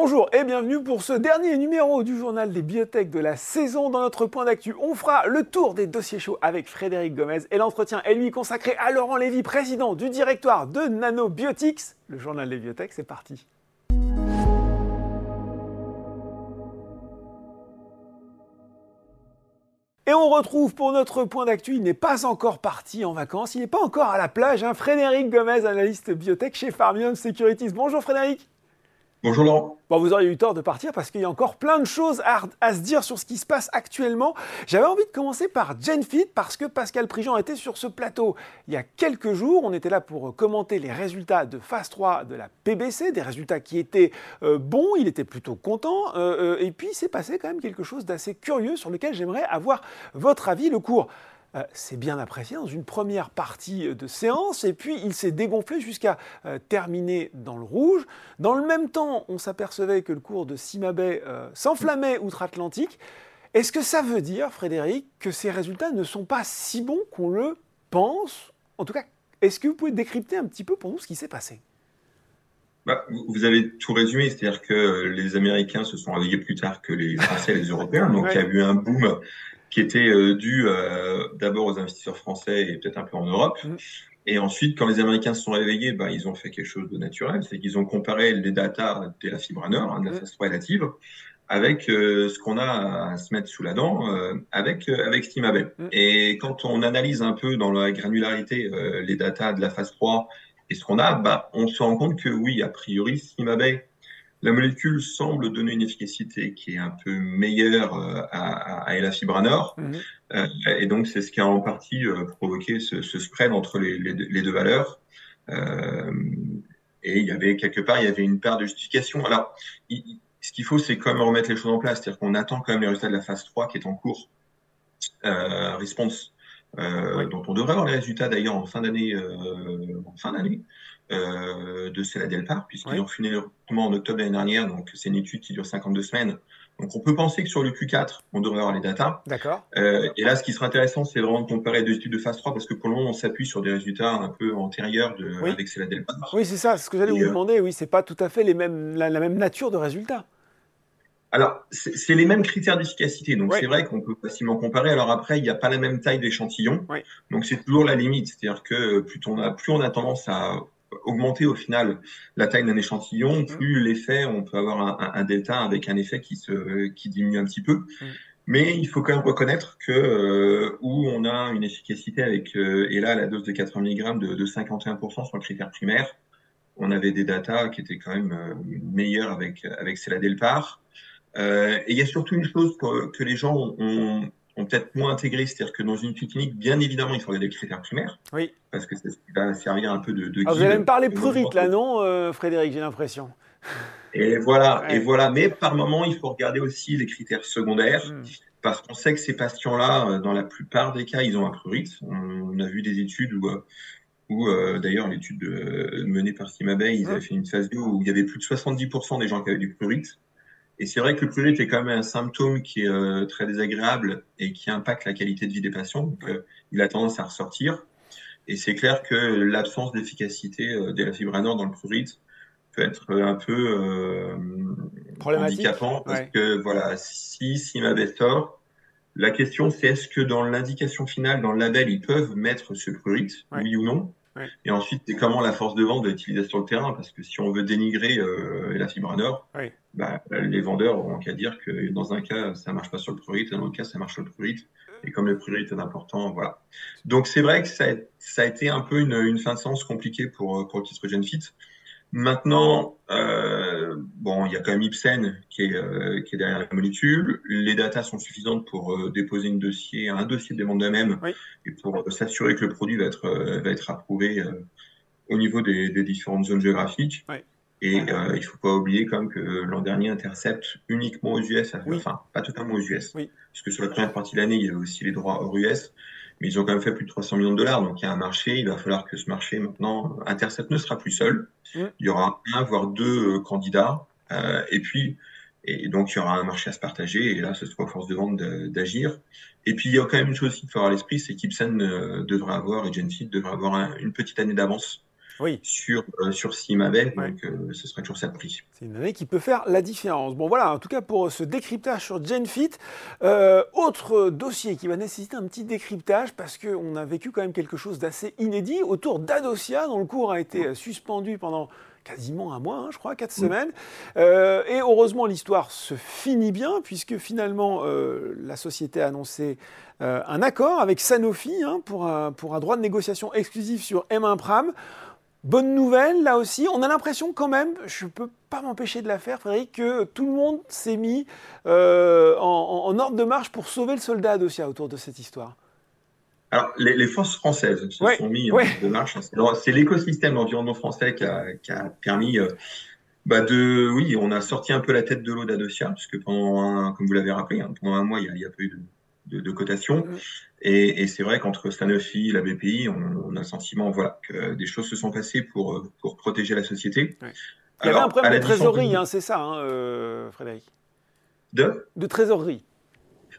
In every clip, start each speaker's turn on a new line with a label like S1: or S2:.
S1: Bonjour et bienvenue pour ce dernier numéro du journal des biotech de la saison. Dans notre point d'actu, on fera le tour des dossiers chauds avec Frédéric Gomez et l'entretien est lui consacré à Laurent Lévy, président du directoire de Nanobiotics. Le journal des biotech, c'est parti. Et on retrouve pour notre point d'actu, il n'est pas encore parti en vacances, il n'est pas encore à la plage, hein, Frédéric Gomez, analyste biotech chez Farmium Securities. Bonjour Frédéric.
S2: Bonjour Laurent.
S1: Bon, vous auriez eu tort de partir parce qu'il y a encore plein de choses à, se dire sur ce qui se passe actuellement. J'avais envie de commencer par GenFit parce que Pascal Prigent était sur ce plateau il y a quelques jours. On était là pour commenter les résultats de phase 3 de la PBC, des résultats qui étaient euh, bons, il était plutôt content. Euh, euh, et puis, il s'est passé quand même quelque chose d'assez curieux sur lequel j'aimerais avoir votre avis. Le cours euh, c'est bien apprécié dans une première partie de séance, et puis il s'est dégonflé jusqu'à euh, terminer dans le rouge. Dans le même temps, on s'apercevait que le cours de Simabay euh, s'enflammait outre-Atlantique. Est-ce que ça veut dire, Frédéric, que ces résultats ne sont pas si bons qu'on le pense? En tout cas, est-ce que vous pouvez décrypter un petit peu pour nous ce qui s'est passé?
S2: Bah, vous avez tout résumé, c'est-à-dire que les Américains se sont réveillés plus tard que les Français et les Européens, donc il y a eu un boom qui était euh, dû euh, d'abord aux investisseurs français et peut-être un peu en Europe. Mm. Et ensuite, quand les Américains se sont réveillés, ben, ils ont fait quelque chose de naturel, c'est qu'ils ont comparé les datas de la fibre hein, de la mm. phase 3 relative, avec euh, ce qu'on a à se mettre sous la dent, avec avec Stimabay. Mm. Et quand on analyse un peu dans la granularité les datas de la phase 3 et ce qu'on a, bah, on se rend compte que oui, a priori, Stimabay la molécule semble donner une efficacité qui est un peu meilleure euh, à, à, Elafibranor. Mhm. Euh, et donc, c'est ce qui a en partie euh, provoqué ce, ce, spread entre les, les, les deux valeurs. Euh, et il y avait quelque part, il y avait une part de justification. Alors, ce qu'il faut, c'est quand même remettre les choses en place. C'est-à-dire qu'on attend quand même les résultats de la phase 3 qui est en cours. Euh, dont on devrait avoir les résultats d'ailleurs en fin d'année. en fin d'année euh, de Cela Delpar, puisqu'ils ont fini le recrutement en octobre l'année dernière, donc c'est une étude qui dure 52 semaines. Donc on peut penser que sur le Q4, on devrait avoir les datas.
S1: D'accord.
S2: Euh, et là, ce qui sera intéressant, c'est vraiment de comparer deux études de phase 3, parce que pour le moment, on s'appuie sur des résultats un peu antérieurs de, oui. avec Cela.
S1: Oui, c'est ça, ce que j'allais vous euh, demander. Oui, c'est pas tout à fait les mêmes, la, même nature de résultats.
S2: Alors, c'est les mêmes critères d'efficacité. Donc, c'est vrai qu'on peut facilement comparer. Alors après, il n'y a pas la même taille d'échantillon. Donc, c'est toujours la limite. C'est-à-dire que plus on, a, plus on a tendance à augmenter au final la taille d'un échantillon, mmh. plus l'effet, on peut avoir un, un, delta avec un effet qui, se, qui diminue un petit peu. Mmh. Mais il faut quand même reconnaître que euh, où on a une efficacité avec, euh, et là, la dose de 80 mg de, de 51% sur le critère primaire, on avait des datas qui étaient quand même euh, meilleures avec, avec Cela Delpar. Euh, et il y a surtout une chose que, que les gens ont, ont peut-être moins intégré, c'est-à-dire que dans une clinique, bien évidemment, il faut regarder les critères primaires.
S1: Oui.
S2: Parce que ça va servir un peu de. de
S1: ah, vous allez me parler prurite là, non, euh, Frédéric J'ai l'impression.
S2: Et voilà, et voilà. Mais par moment, il faut regarder aussi les critères secondaires. Hmm. Parce qu'on sait que ces patients-là, euh, dans la plupart des cas, ils ont un prurite. On, a vu des études où, euh, d'ailleurs, l'étude menée par Simabay, ils hmm. avaient fait une phase 2 où il y avait plus de 70% des gens qui avaient du prurite. Et c'est vrai que le prurite est quand même un symptôme qui est euh, très désagréable et qui impacte la qualité de vie des patients. Donc, euh, il a tendance à ressortir. Et c'est clair que l'absence d'efficacité euh, de la fibranor dans le prurite peut être un peu euh, handicapant parce que voilà, si Simabet sort, la question c'est est-ce que dans l'indication finale, dans le label, ils peuvent mettre ce prurite, oui ou non? Et ensuite, c'est comment la force de vente va être sur le terrain, parce que si on veut dénigrer euh, la fibre nord, bah, les vendeurs auront qu'à dire que dans un cas, ça marche pas sur le prurite, dans l'autre cas, ça marche sur le prurite. Et comme le prurite est important, voilà. Donc c'est vrai que ça a, ça a, été un peu une, une fin de sens compliquée pour, pour le titre GenFit. Maintenant, euh, bon, il y a quand même Ipsen qui est, euh, qui est derrière la molécule. Les datas sont suffisantes pour euh, déposer une dossier, un dossier de demande d'AMM oui. et pour euh, s'assurer que le produit va être, euh, va être approuvé au niveau des, des, différentes zones géographiques. Oui. Et il ne faut pas oublier quand même que l'an dernier, Intercept uniquement aux US, oui. enfin pas totalement aux US, oui. puisque sur la première partie de l'année, il y avait aussi les droits hors US mais ils ont quand même fait plus de 300 millions de dollars. Donc il y a un marché, il va falloir que ce marché maintenant, Intercept ne sera plus seul. Il y aura un voire deux euh, candidats, euh, et puis et donc il y aura un marché à se partager. Et là, ce sera aux forces de vente d'agir. Et puis il y a quand même une chose qu'il faut avoir à l'esprit, c'est qu'Ipsen euh, devrait avoir et Genfit devrait avoir un, une petite année d'avance sur, euh, sur Simabel. Donc, euh, ce serait toujours ça de prix.
S1: C'est une année qui peut faire la différence. Bon, voilà, en tout cas pour ce décryptage sur GenFit. autre dossier qui va nécessiter un petit décryptage parce qu'on a vécu quand même quelque chose d'assez inédit autour d'Adosia, dont le cours a été suspendu pendant quasiment un mois, hein, je crois, quatre semaines. Euh, et heureusement, l'histoire se finit bien, puisque finalement, euh, la société a annoncé euh, un accord avec Sanofi hein, pour, un, pour un droit de négociation exclusif sur M1 Pram. Bonne nouvelle, là aussi. On a l'impression quand même, je ne peux pas m'empêcher de la faire, Frédéric, que tout le monde s'est mis en, en, ordre de marche pour sauver le soldat Adosia autour de cette histoire.
S2: Alors, les, forces françaises se sont mis en marche. C'est l'écosystème, l'environnement français qui a, permis euh, bah de, oui, on a sorti un peu la tête de l'eau d'Adosia, puisque pendant un, comme vous l'avez rappelé, hein, pendant un mois, il n'y a, pas eu de, cotation. Mm. Et, c'est vrai qu'entre Sanofi, la BPI, on, a le sentiment, voilà, que des choses se sont passées pour, pour protéger la société.
S1: Il y avait un problème de trésorerie, hein, c'est ça, hein, euh, Frédéric
S2: De?
S1: De trésorerie.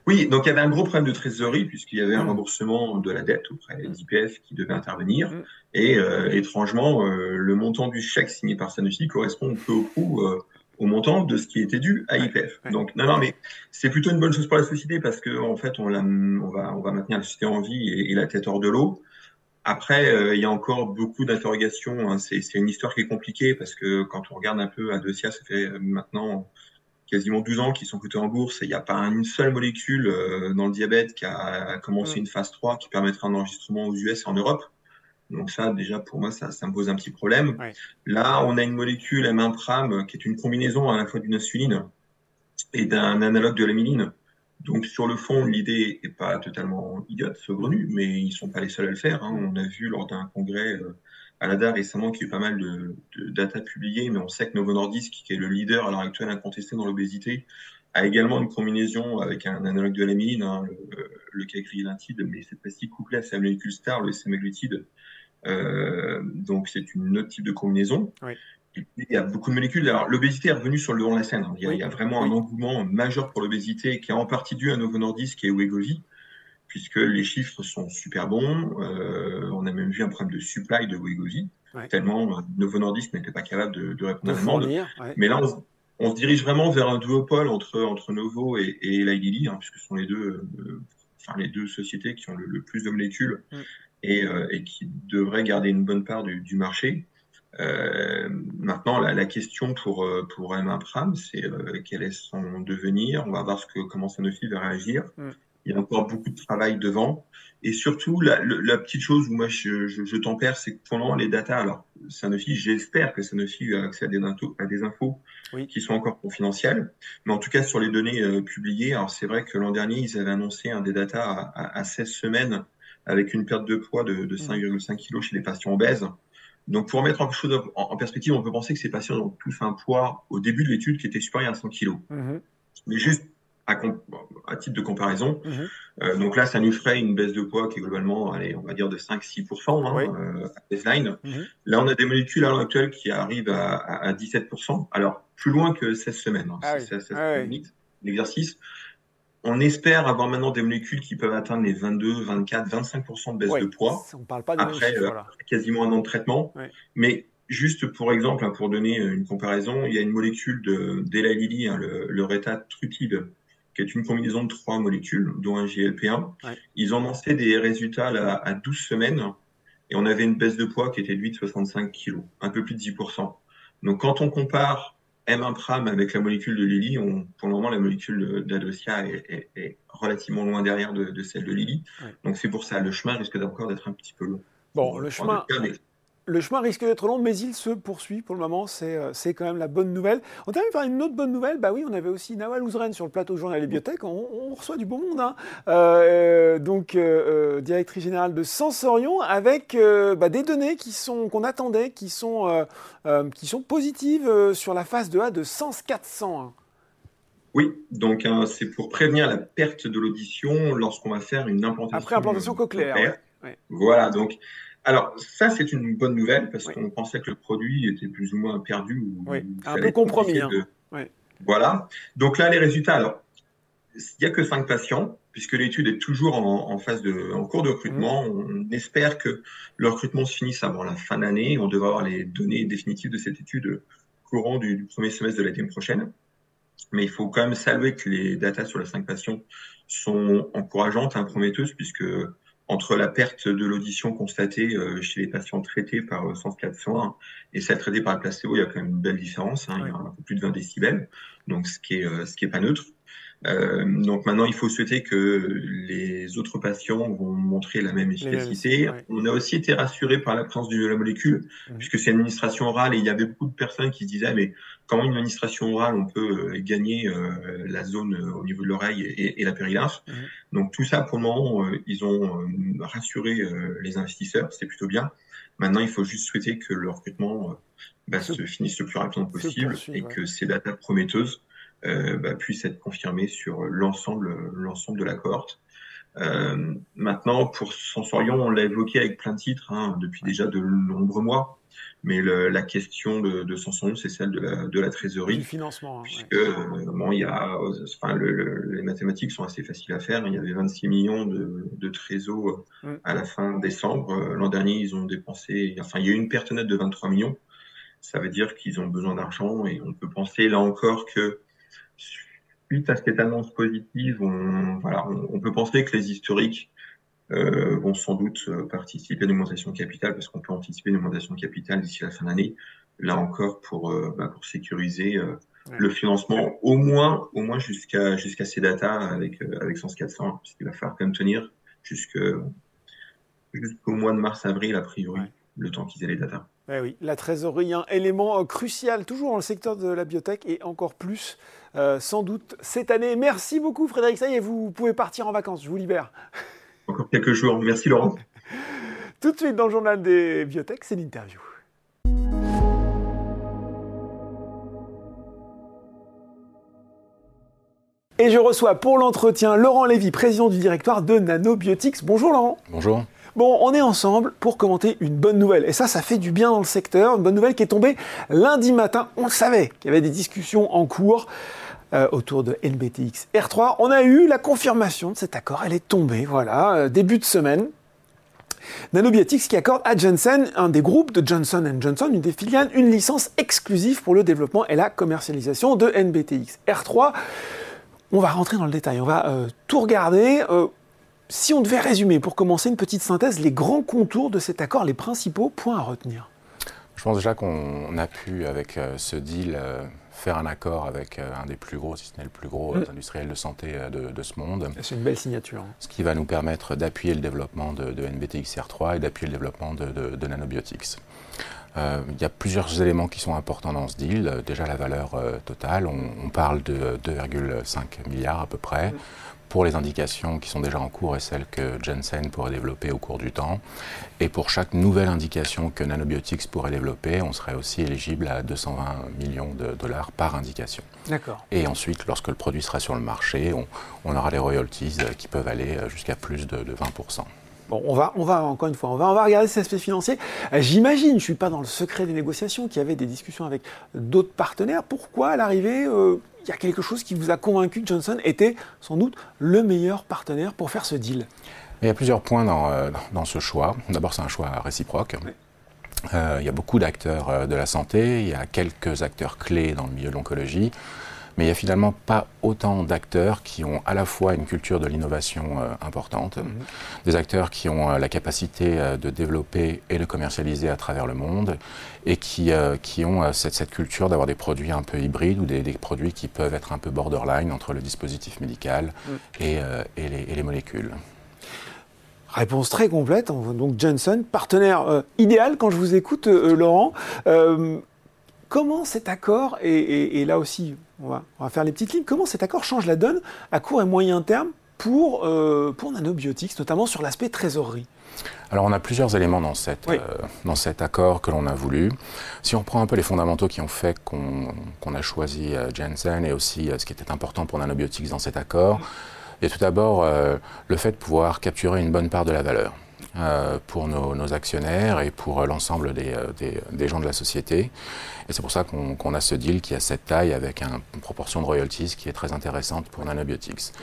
S2: Oui, donc il y avait un gros problème de trésorerie puisqu'il y avait un mmh. remboursement de la dette auprès d'IPF qui devait intervenir. Et euh, étrangement, euh, le montant du chèque signé par Sanofi correspond peu au coup euh, au montant de ce qui était dû à IPF. Donc non, non, mais c'est plutôt une bonne chose pour la société parce que en fait, on, on va, on va maintenir la société en vie et, la tête hors de l'eau. Après, il y a encore beaucoup d'interrogations. Hein. C'est une histoire qui est compliquée parce que quand on regarde un peu à Dosia, ça fait maintenant quasiment 12 ans qui sont cotés en bourse et il n'y a pas une seule molécule euh, dans le diabète qui a commencé mm. une phase 3 qui permettra un enregistrement aux US et en Europe. Donc ça, déjà, pour moi, ça, ça me pose un petit problème. Là, on a une molécule M1-PRAM qui est une combinaison à la fois d'une insuline et d'un analogue de l'amyline. Donc sur le fond, l'idée n'est pas totalement idiote, saugrenue, mais ils sont pas les seuls à le faire. Hein. On a vu lors d'un congrès euh, à l'ADA récemment qu'il y a eu pas mal de, de data publiées, mais on sait que Novo Nordisk, qui est le leader à l'heure actuelle incontesté dans l'obésité, a également une combinaison avec un analogue de l'amine, hein, le, le cagrilintide, mais cette pastille couplée à sa molécule star, le semaglutide. Euh, donc c'est une autre type de combinaison. Oui. il y a beaucoup de molécules. Alors l'obésité est revenue sur le devant de la scène. Hein. Il, y a, il, y a, vraiment un engouement majeur pour l'obésité qui est en partie dû à Novo Nordisk et Wegovy puisque les chiffres sont super bons. Euh, on a même vu un problème de supply de Wegovy, tellement euh, Novo Nordisk n'était pas capable de, répondre à la demande. Mais là, on, se dirige vraiment vers un duopole entre, entre Novo et, et Eli Lilly, hein, puisque ce sont les deux, euh, enfin, les deux sociétés qui ont le, plus de molécules mm. et, et, qui devraient garder une bonne part du, du marché. maintenant, la, la, question pour, pour Emma Pram, c'est quel est son devenir? On va voir ce que, comment Sanofi va réagir. Mm il y a encore beaucoup de travail devant. Et surtout, la, petite chose où moi je, je, tempère, c'est que pendant les datas, alors Sanofi, j'espère que Sanofi a accès à des, à des infos qui sont encore confidentielles, mais en tout cas sur les données euh, publiées, alors c'est vrai que l'an dernier, ils avaient annoncé un des datas à, à, 16 semaines avec une perte de poids de, de 5,5 kg chez les patients obèses. Donc pour mettre un chose en, perspective, on peut penser que ces patients ont tous un poids au début de l'étude qui était supérieur à 100 kg. Mm-hmm. Mais juste à, titre de comparaison. Mhm. Euh, donc là, ça nous ferait une baisse de poids qui est globalement, allez, on va dire de 5-6% hein, euh, à baseline. Mhm. Là, on a des molécules à l'heure actuelle qui arrivent à, 17%. Alors, plus loin que 16 semaines. Hein, ah c'est ah l'exercice. On espère avoir maintenant des molécules qui peuvent atteindre les 22, 24, 25% de baisse de poids.
S1: On parle pas de
S2: après, euh, quasiment un an de traitement. Mais Juste pour exemple, hein, pour donner une comparaison, il y a une molécule de d'Ela Lilly, le, le rétatrutide, qui est une combinaison de trois molécules, dont un GLP-1. Ils ont lancé des résultats à, 12 semaines et on avait une baisse de poids qui était de 8,65 kg, un peu plus de 10%. Donc quand on compare M1 Pram avec la molécule de Lilly, on, pour le moment la molécule d'Adosia est, est, relativement loin derrière de, celle de Lilly. Donc c'est pour ça, le chemin risque encore d'être un petit peu long.
S1: Bon, le chemin, le chemin risque d'être long, mais il se poursuit pour le moment. C'est, euh, c'est quand même la bonne nouvelle. On termine par une autre bonne nouvelle. Bah oui, on avait aussi Nawal Ouzren sur le plateau Journal et Bibliothèque. On, reçoit du beau monde. Hein. Euh, donc, euh, directrice générale de Sensorion, avec bah, des données qui sont, qu'on attendait, qui sont, qui sont positives sur la phase de A de Sens 400. Hein.
S2: Oui, donc hein, c'est pour prévenir la perte de l'audition lorsqu'on va faire une implantation.
S1: Après implantation cochléaire.
S2: Voilà, donc alors, ça, c'est une bonne nouvelle parce qu'on pensait que le produit était plus ou moins perdu.
S1: oui, un peu compromis. Hein.
S2: Voilà. Donc là, les résultats, alors, il n'y a que 5 patients. puisque l'étude est toujours en, phase de, en cours de recrutement. Mmh. On espère que le recrutement se finisse avant la fin d'année. On devrait avoir les données définitives de cette étude courant du, premier semestre de l'année prochaine. Mais il faut quand même saluer que les datas sur les cinq patients sont encourageantes, hein, prometteuses, puisque entre la perte de l'audition constatée euh, chez les patients traités par Sens 401 et celle traitée par le placebo, il y a quand même une belle différence. Hein, Il y a un peu plus de 20 décibels, donc ce qui est, euh, ce qui est pas neutre. Euh, donc maintenant, il faut souhaiter que les autres patients vont montrer la même efficacité. On a aussi été rassuré par la présence de la molécule, mmh. puisque c'est une administration orale et il y avait beaucoup de personnes qui se disaient mais comment une administration orale on peut euh, gagner euh, la zone au niveau de l'oreille et, la périlymphe. Mmh. Donc tout ça, pour le moment, ils ont rassuré les investisseurs, c'est plutôt bien. Maintenant, il faut juste souhaiter que le recrutement bah, se finisse le plus rapidement possible et que ces datas prometteuses euh, bah, puisse être confirmé sur l'ensemble l'ensemble de la cohorte. Euh, maintenant, pour Sensorion, on l'a évoqué avec plein de titres hein, depuis déjà de nombreux mois. Mais le, la question de, de Sensorion, c'est celle de la, de la trésorerie.
S1: Du financement. Hein,
S2: puisque euh, bon, il y a, enfin, le, les mathématiques sont assez faciles à faire. Il y avait 26 millions de, de trésors mm. à la fin décembre. L'an dernier, ils ont dépensé, enfin, il y a eu une perte nette de 23 millions. Ça veut dire qu'ils ont besoin d'argent et on peut penser là encore que suite à cette annonce positive, on, voilà, on, peut penser que les historiques euh, vont sans doute euh, participer à une augmentation de capital parce qu'on peut anticiper une augmentation de capital d'ici la fin d'année. Là encore, pour, euh, bah, pour sécuriser euh, le financement, au moins, au moins jusqu'à jusqu'à ces datas avec avec Sens 400, puisqu'il va falloir quand même tenir jusqu'au mois de mars-avril a priori, le temps qu'ils aient les datas.
S1: Eh oui, la trésorerie, un élément crucial, toujours dans le secteur de la biotech et encore plus euh, sans doute cette année. Merci beaucoup Frédéric Ça y est, vous pouvez partir en vacances, je vous libère.
S2: Encore quelques jours, merci Laurent.
S1: Tout de suite dans le journal des biotech, c'est l'interview. Et je reçois pour l'entretien Laurent Lévy, président du directoire de Nanobiotics. Bonjour Laurent.
S3: Bonjour.
S1: Bon, on est ensemble pour commenter une bonne nouvelle. Et ça, ça fait du bien dans le secteur. Une bonne nouvelle qui est tombée lundi matin. On le savait qu'il y avait des discussions en cours. Euh, autour de NBTX R3. On a eu la confirmation de cet accord, elle est tombée, voilà, euh, début de semaine. Nanobiotics qui accorde à Janssen, un des groupes de Johnson Johnson, une des filiales, une licence exclusive pour le développement et la commercialisation de NBTX R3. On va rentrer dans le détail, on va euh, tout regarder. si on devait résumer, pour commencer une petite synthèse, les grands contours de cet accord, les principaux points à retenir.
S3: Je pense déjà qu'on a pu, avec ce deal, faire un accord avec euh, un des plus gros, si ce n'est le plus gros mm. industriel de santé euh, de, ce monde.
S1: C'est une belle signature. Hein.
S3: Ce qui va nous permettre d'appuyer le développement de, de NBTXR3 et d'appuyer le développement de, Nanobiotics. Euh, il y a plusieurs éléments qui sont importants dans ce deal. Déjà la valeur totale, on, parle de 2,5 milliards à peu près. Mm pour les indications qui sont déjà en cours et celles que Jensen pourrait développer au cours du temps. Et pour chaque nouvelle indication que Nanobiotics pourrait développer, on serait aussi éligible à 220 millions de dollars par indication.
S1: D'accord.
S3: Et ensuite, lorsque le produit sera sur le marché, on, aura les royalties qui peuvent aller jusqu'à plus de, 20%.
S1: Bon, on va, on va encore une fois, on va, on va regarder cet aspect financier. J'imagine, je ne suis pas dans le secret des négociations, qu'il y avait des discussions avec d'autres partenaires. Pourquoi à l'arrivée, euh, il y a quelque chose qui vous a convaincu que Johnson était sans doute le meilleur partenaire pour faire ce deal?
S3: Il y a plusieurs points dans, euh, dans ce choix. D'abord, c'est un choix réciproque. Euh, il y a beaucoup d'acteurs euh, de la santé, il y a quelques acteurs clés dans le milieu de l'oncologie mais il n'y a finalement pas autant d'acteurs qui ont à la fois une culture de l'innovation euh, importante, mhm. des acteurs qui ont euh, la capacité euh, de développer et de commercialiser à travers le monde, et qui, qui ont cette, cette, culture d'avoir des produits un peu hybrides ou des, des, produits qui peuvent être un peu borderline entre le dispositif médical mm. et, et, les, et, les, molécules.
S1: Réponse très complète. Donc Johnson, partenaire idéal quand je vous écoute, Laurent. Comment cet accord, et, et là aussi on va, faire les petites lignes. Comment cet accord change la donne à court et moyen terme pour, euh, pour Nanobiotics, notamment sur l'aspect trésorerie
S3: alors on a plusieurs éléments dans, cette, euh, dans cet accord que l'on a voulu. Si on prend un peu les fondamentaux qui ont fait qu'on a choisi euh, Jensen et aussi ce qui était important pour Nanobiotics dans cet accord, il y a tout d'abord le fait de pouvoir capturer une bonne part de la valeur. Pour nos, actionnaires et pour l'ensemble des, gens de la société. Et c'est pour ça qu'on a ce deal qui a cette taille avec une proportion de royalties qui est très intéressante pour Nanobiotics.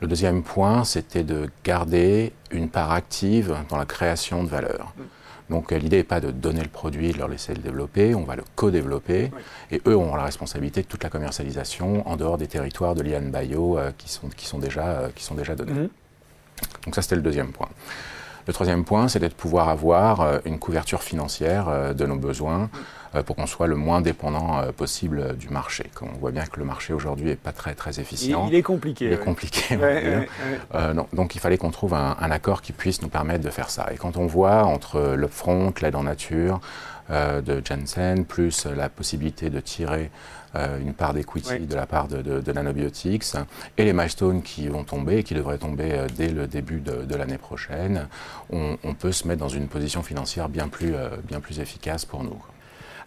S3: Le deuxième point, c'était de garder une part active dans la création de valeur. Donc euh, l'idée n'est pas de donner le produit, de leur laisser le développer, on va le co-développer. Et eux ont la responsabilité de toute la commercialisation en dehors des territoires de l'IAN Bio euh, qui, sont, qui, sont déjà, euh, qui sont déjà donnés. Mhm. Donc ça, c'était le deuxième point. Le troisième point, c'est de pouvoir avoir une couverture financière de nos besoins euh, pour qu'on soit le moins dépendant euh, possible du marché. on voit bien que le marché aujourd'hui n'est pas très, très efficient.
S1: Il, est compliqué.
S3: Il est compliqué. Euh, donc il fallait qu'on trouve un, accord qui puisse nous permettre de faire ça. Et quand on voit entre l'upfront, l'aide en nature, de Jensen, plus la possibilité de tirer une part d'equity de la part de, Nanobiotics et les milestones qui vont tomber, qui devraient tomber dès le début de, l'année prochaine, on, peut se mettre dans une position financière bien plus, bien plus efficace pour nous.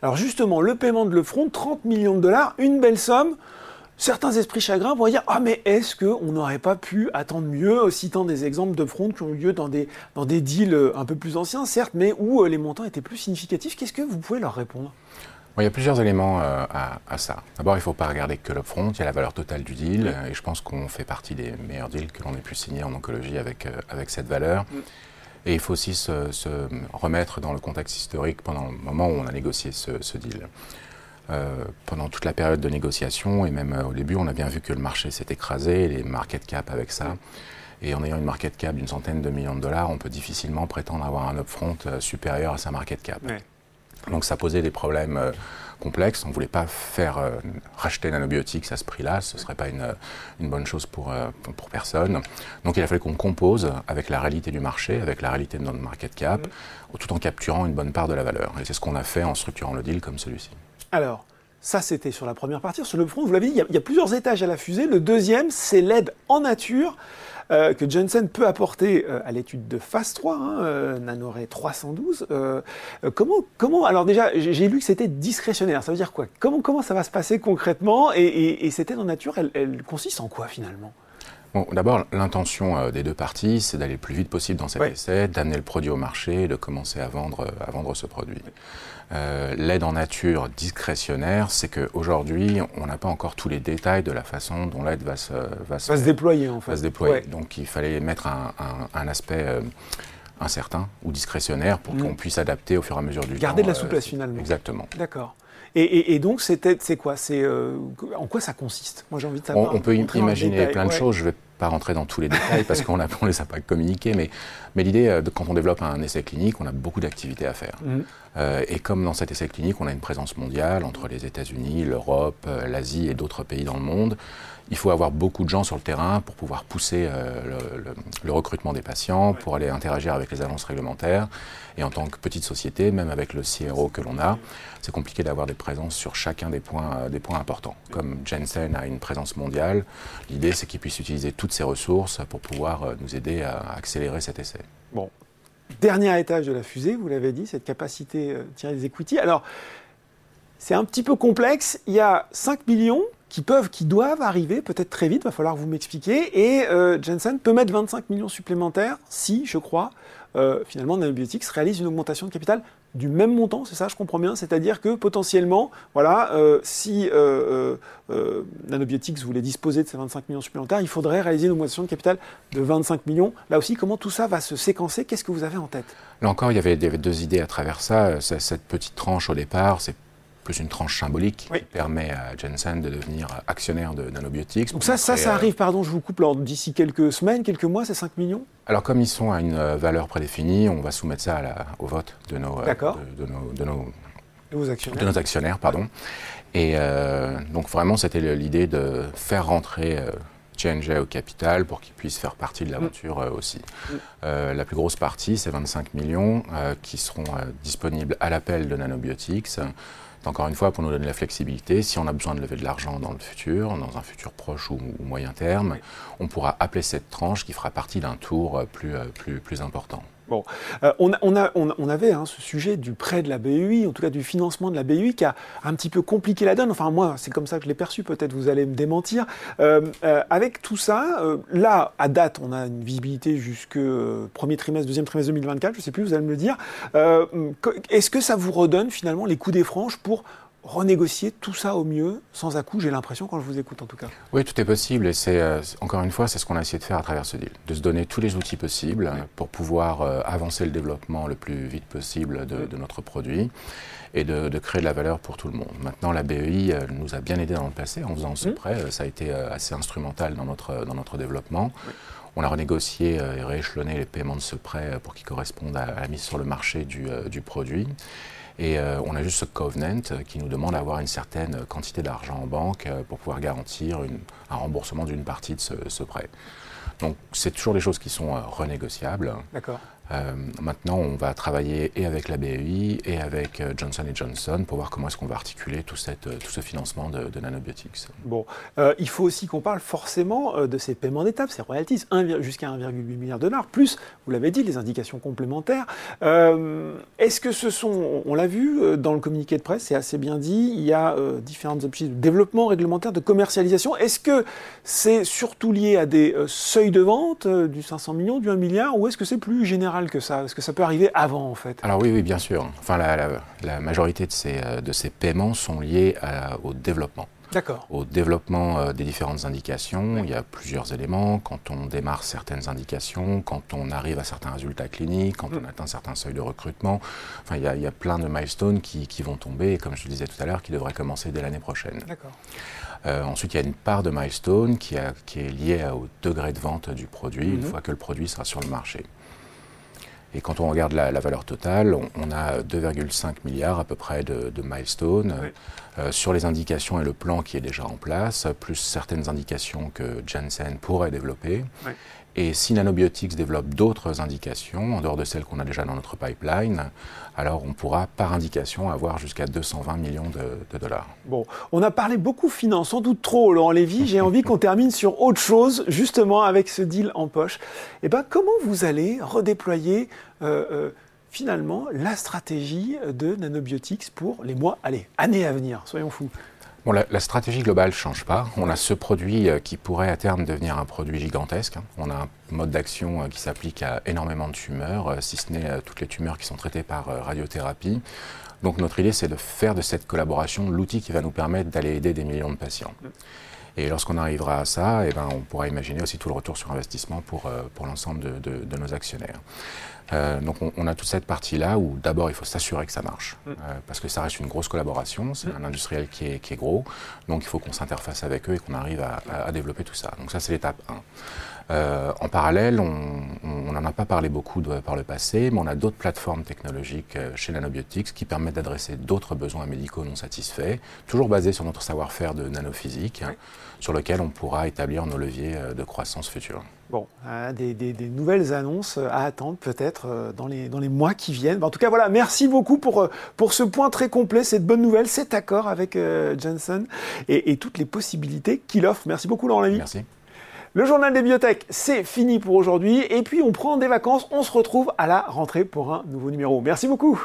S1: Alors justement, le paiement de l'Eufront, 30 millions de dollars, une belle somme. Certains esprits chagrins vont dire Ah, mais est-ce qu'on n'aurait pas pu attendre mieux, citant des exemples de front qui ont eu lieu dans des, dans des deals euh, un peu plus anciens, certes, mais où euh, les montants étaient plus significatifs Qu'est-ce que vous pouvez leur répondre?
S3: Il y a plusieurs éléments euh, à, ça. D'abord, il ne faut pas regarder que l'upfront, il y a la valeur totale du deal, et je pense qu'on fait partie des meilleurs deals que l'on ait pu signer en oncologie avec, avec cette valeur. Mm. Et il faut aussi se, remettre dans le contexte historique pendant le moment où on a négocié ce, deal. Euh, pendant toute la période de négociation, et même euh, au début, on a bien vu que le marché s'est écrasé, les market cap avec ça. Et en ayant une market cap d'une centaine de millions de dollars, on peut difficilement prétendre avoir un upfront euh, supérieur à sa market cap. Donc ça posait des problèmes complexe. On ne voulait pas faire euh, racheter Nanobiotics à ce prix-là. Ce ne serait pas une, une, bonne chose pour, euh, pour personne. Donc il a fallu qu'on compose avec la réalité du marché, avec la réalité de notre market cap, tout en capturant une bonne part de la valeur. Et c'est ce qu'on a fait en structurant le deal comme celui-ci.
S1: Alors, ça, c'était sur la première partie. Sur le front, vous l'avez dit, il y, a, plusieurs étages à la fusée. Le deuxième, c'est l'aide en nature. Euh, que Jensen peut apporter euh, à l'étude de phase 3, hein, euh, Nanoray 312. comment, comment, alors déjà, j'ai lu que c'était discrétionnaire. Ça veut dire quoi? Comment, comment ça va se passer concrètement? Et, cette aide en nature, elle, consiste en quoi finalement?
S3: Bon, D'abord, l'intention des deux parties, c'est d'aller le plus vite possible dans cet essai, d'amener le produit au marché, de commencer à vendre, à vendre ce produit. Euh, l'aide en nature discrétionnaire, c'est qu'aujourd'hui, on n'a pas encore tous les détails de la façon dont l'aide va se,
S1: va se, déployer. En fait.
S3: Va se déployer. Donc il fallait mettre un, aspect euh, incertain ou discrétionnaire pour mm. qu'on puisse adapter au fur et à mesure du
S1: temps. Garder de la euh, souplesse finalement.
S3: Exactement.
S1: D'accord. Et, donc, c'est quoi? C'est En quoi ça consiste?
S3: Moi, j'ai envie de savoir. On, peut imaginer plein de choses. Je vais pas rentrer dans tous les détails parce qu'on ne les a pas communiqués, mais, mais l'idée, quand on développe un essai clinique, on a beaucoup d'activités à faire. Mm. Euh, et comme dans cet essai clinique, on a une présence mondiale entre les États-Unis, l'Europe, euh, l'Asie et d'autres pays dans le monde, il faut avoir beaucoup de gens sur le terrain pour pouvoir pousser euh, le, recrutement des patients, pour aller interagir avec les agences réglementaires. Et en tant que petite société, même avec le CRO que l'on a, c'est compliqué d'avoir des présences sur chacun des points, des points importants. Comme Jensen a une présence mondiale, l'idée c'est qu'il puisse utiliser toutes ses ressources pour pouvoir nous aider à accélérer cet essai.
S1: Bon, dernier étage de la fusée, vous l'avez dit, cette capacité euh, de tirer des equity. Alors, c'est un petit peu complexe. Il y a 5 millions qui peuvent, qui doivent arriver peut-être très vite, il va falloir vous m'expliquer. Et euh, Jensen peut mettre 25 millions supplémentaires si, je crois, euh, finalement Nanobiotics réalise une augmentation de capital du même montant, c'est ça, je comprends bien, c'est-à-dire que potentiellement, voilà, euh, si Nanobiotics voulait disposer de ces 25 millions supplémentaires, il faudrait réaliser une augmentation de capital de 25 millions. Là aussi, comment tout ça va se séquencer? Qu'est-ce que vous avez en tête?
S3: Là encore, il y avait deux idées à travers ça. Cette petite tranche au départ, c'est plus une tranche symbolique qui permet à Jensen de devenir actionnaire de Nanobiotics.
S1: Donc ça, ça, ça arrive, pardon, je vous coupe, d'ici quelques semaines, quelques mois, c'est 5 millions?
S3: Alors comme ils sont à une euh, valeur prédéfinie, on va soumettre ça au vote de nos, euh, de, de, nos, actionnaires. de nos actionnaires. Pardon. Et euh, donc vraiment, c'était l'idée de faire rentrer... J&J au capital pour qu'ils puissent faire partie de l'aventure mm. aussi. Mm. la plus grosse partie, c'est 25 millions qui seront disponibles à l'appel de Nanobiotics encore une fois, pour nous donner la flexibilité, si on a besoin de lever de l'argent dans le futur, dans un futur proche ou, moyen terme, on pourra appeler cette tranche qui fera partie d'un tour plus, euh, plus, plus important.
S1: Bon, euh, on, avait hein, ce sujet du prêt de la BUI, en tout cas du financement de la BUI, qui a un petit peu compliqué la donne. Enfin, moi, c'est comme ça que je l'ai perçu, peut-être vous allez me démentir. Euh, euh, avec tout ça, là, à date, on a une visibilité jusque premier trimestre, deuxième trimestre 2024, je ne sais plus, vous allez me le dire. Est-ce que ça vous redonne finalement les coups des franges pour renégocier tout ça au mieux, sans à-coup, j'ai l'impression, quand je vous écoute en tout cas.
S3: Oui, tout est possible et c'est, euh, encore une fois, c'est ce qu'on a essayé de faire à travers ce deal, de se donner tous les outils possibles pour pouvoir euh, avancer le développement le plus vite possible de, notre produit et de, créer de la valeur pour tout le monde. Maintenant, la BEI nous a bien aidé dans le passé en faisant ce prêt, ça a été euh, assez instrumental dans notre, dans notre développement. On a renégocié et rééchelonné les paiements de ce prêt pour qu'ils correspondent à, la mise sur le marché du, du produit. Et euh, on a juste ce covenant euh, qui nous demande d'avoir une certaine quantité d'argent en banque euh, pour pouvoir garantir un remboursement d'une partie de ce prêt. Donc c'est toujours des choses qui sont renégociables.
S1: D'accord.
S3: Euh, maintenant, on va travailler et avec la BEI et avec euh, Johnson Johnson pour voir comment est-ce qu'on va articuler tout, cette, euh, tout ce financement de, Nanobiotics.
S1: Bon, il faut aussi qu'on parle forcément de ces paiements d'étape, ces royalties, jusqu'à 1,8 milliard de dollars, plus, vous l'avez dit, les indications complémentaires. Est-ce que ce sont, on l'a vu dans le communiqué de presse, c'est assez bien dit, il y a différentes options de développement réglementaire, de commercialisation. Est-ce que c'est surtout lié à des seuils de vente du 500 millions, du 1 milliard, ou est-ce que c'est plus général que ça Est-ce que ça peut arriver avant, en fait
S3: Alors oui, oui, bien sûr. Enfin, la, majorité de ces, euh, de ces paiements sont liés au développement.
S1: D'accord.
S3: Au développement euh, des différentes indications. Il y a plusieurs éléments. Quand on démarre certaines indications, quand on arrive à certains résultats cliniques, quand on mm. atteint certains seuils de recrutement. Enfin, il y a, il y a plein de milestones qui, qui, vont tomber, et comme je le disais tout à l'heure, qui devraient commencer dès l'année prochaine.
S1: D'accord.
S3: Euh, ensuite, il y a une part de milestone qui, a, qui est liée au degré de vente du produit, une mm-hmm. fois que le produit sera sur le marché. Et quand on regarde la, valeur totale, on, a 2,5 milliards à peu près de, milestones euh, sur les indications et le plan qui est déjà en place, plus certaines indications que Janssen pourrait développer. Et si Nanobiotics développe d'autres indications, en dehors de celles qu'on a déjà dans notre pipeline, alors on pourra par indication avoir jusqu'à 220 millions de, dollars.
S1: Bon, on a parlé beaucoup finance, sans doute trop, Laurent Lévy. J'ai envie qu'on termine sur autre chose, justement avec ce deal en poche. Eh bien, comment vous allez redéployer euh, euh, finalement la stratégie de Nanobiotics pour les mois, allez, années à venir? Soyons fous.
S3: Bon, la, stratégie globale ne change pas. On a ce produit euh, qui pourrait à terme devenir un produit gigantesque. On a un mode d'action euh, qui s'applique à énormément de tumeurs, euh, si ce n'est toutes les tumeurs qui sont traitées par radiothérapie. Donc notre idée, c'est de faire de cette collaboration l'outil qui va nous permettre d'aller aider des millions de patients. Et lorsqu'on arrivera à ça, eh ben, on pourra imaginer aussi tout le retour sur investissement pour, pour l'ensemble de, de, nos actionnaires. Euh, donc on, a toute cette partie-là où d'abord il faut s'assurer que ça marche, mm. euh, parce que ça reste une grosse collaboration, c'est mm. un industriel qui est, qui est, gros, donc il faut qu'on s'interface avec eux et qu'on arrive à, à, développer tout ça. Donc ça c'est l'étape 1. Euh, en parallèle, on n'en a pas parlé beaucoup de, par le passé, mais on a d'autres plateformes technologiques euh, chez Nanobiotics qui permettent d'adresser d'autres besoins médicaux non satisfaits, toujours basés sur notre savoir-faire de nanophysique, sur lequel on pourra établir nos leviers de croissance futurs.
S1: Bon, hein, des, nouvelles annonces à attendre peut-être euh, dans les, dans les mois qui viennent. En tout cas, voilà, merci beaucoup pour, euh, pour ce point très complet, cette bonne nouvelle, cet accord avec euh, Johnson et, toutes les possibilités qu'il offre. Merci beaucoup, Laurent Lévy.
S3: Merci.
S1: Le journal des bibliothèques, c'est fini pour aujourd'hui. Et puis, on prend des vacances. On se retrouve à la rentrée pour un nouveau numéro. Merci beaucoup.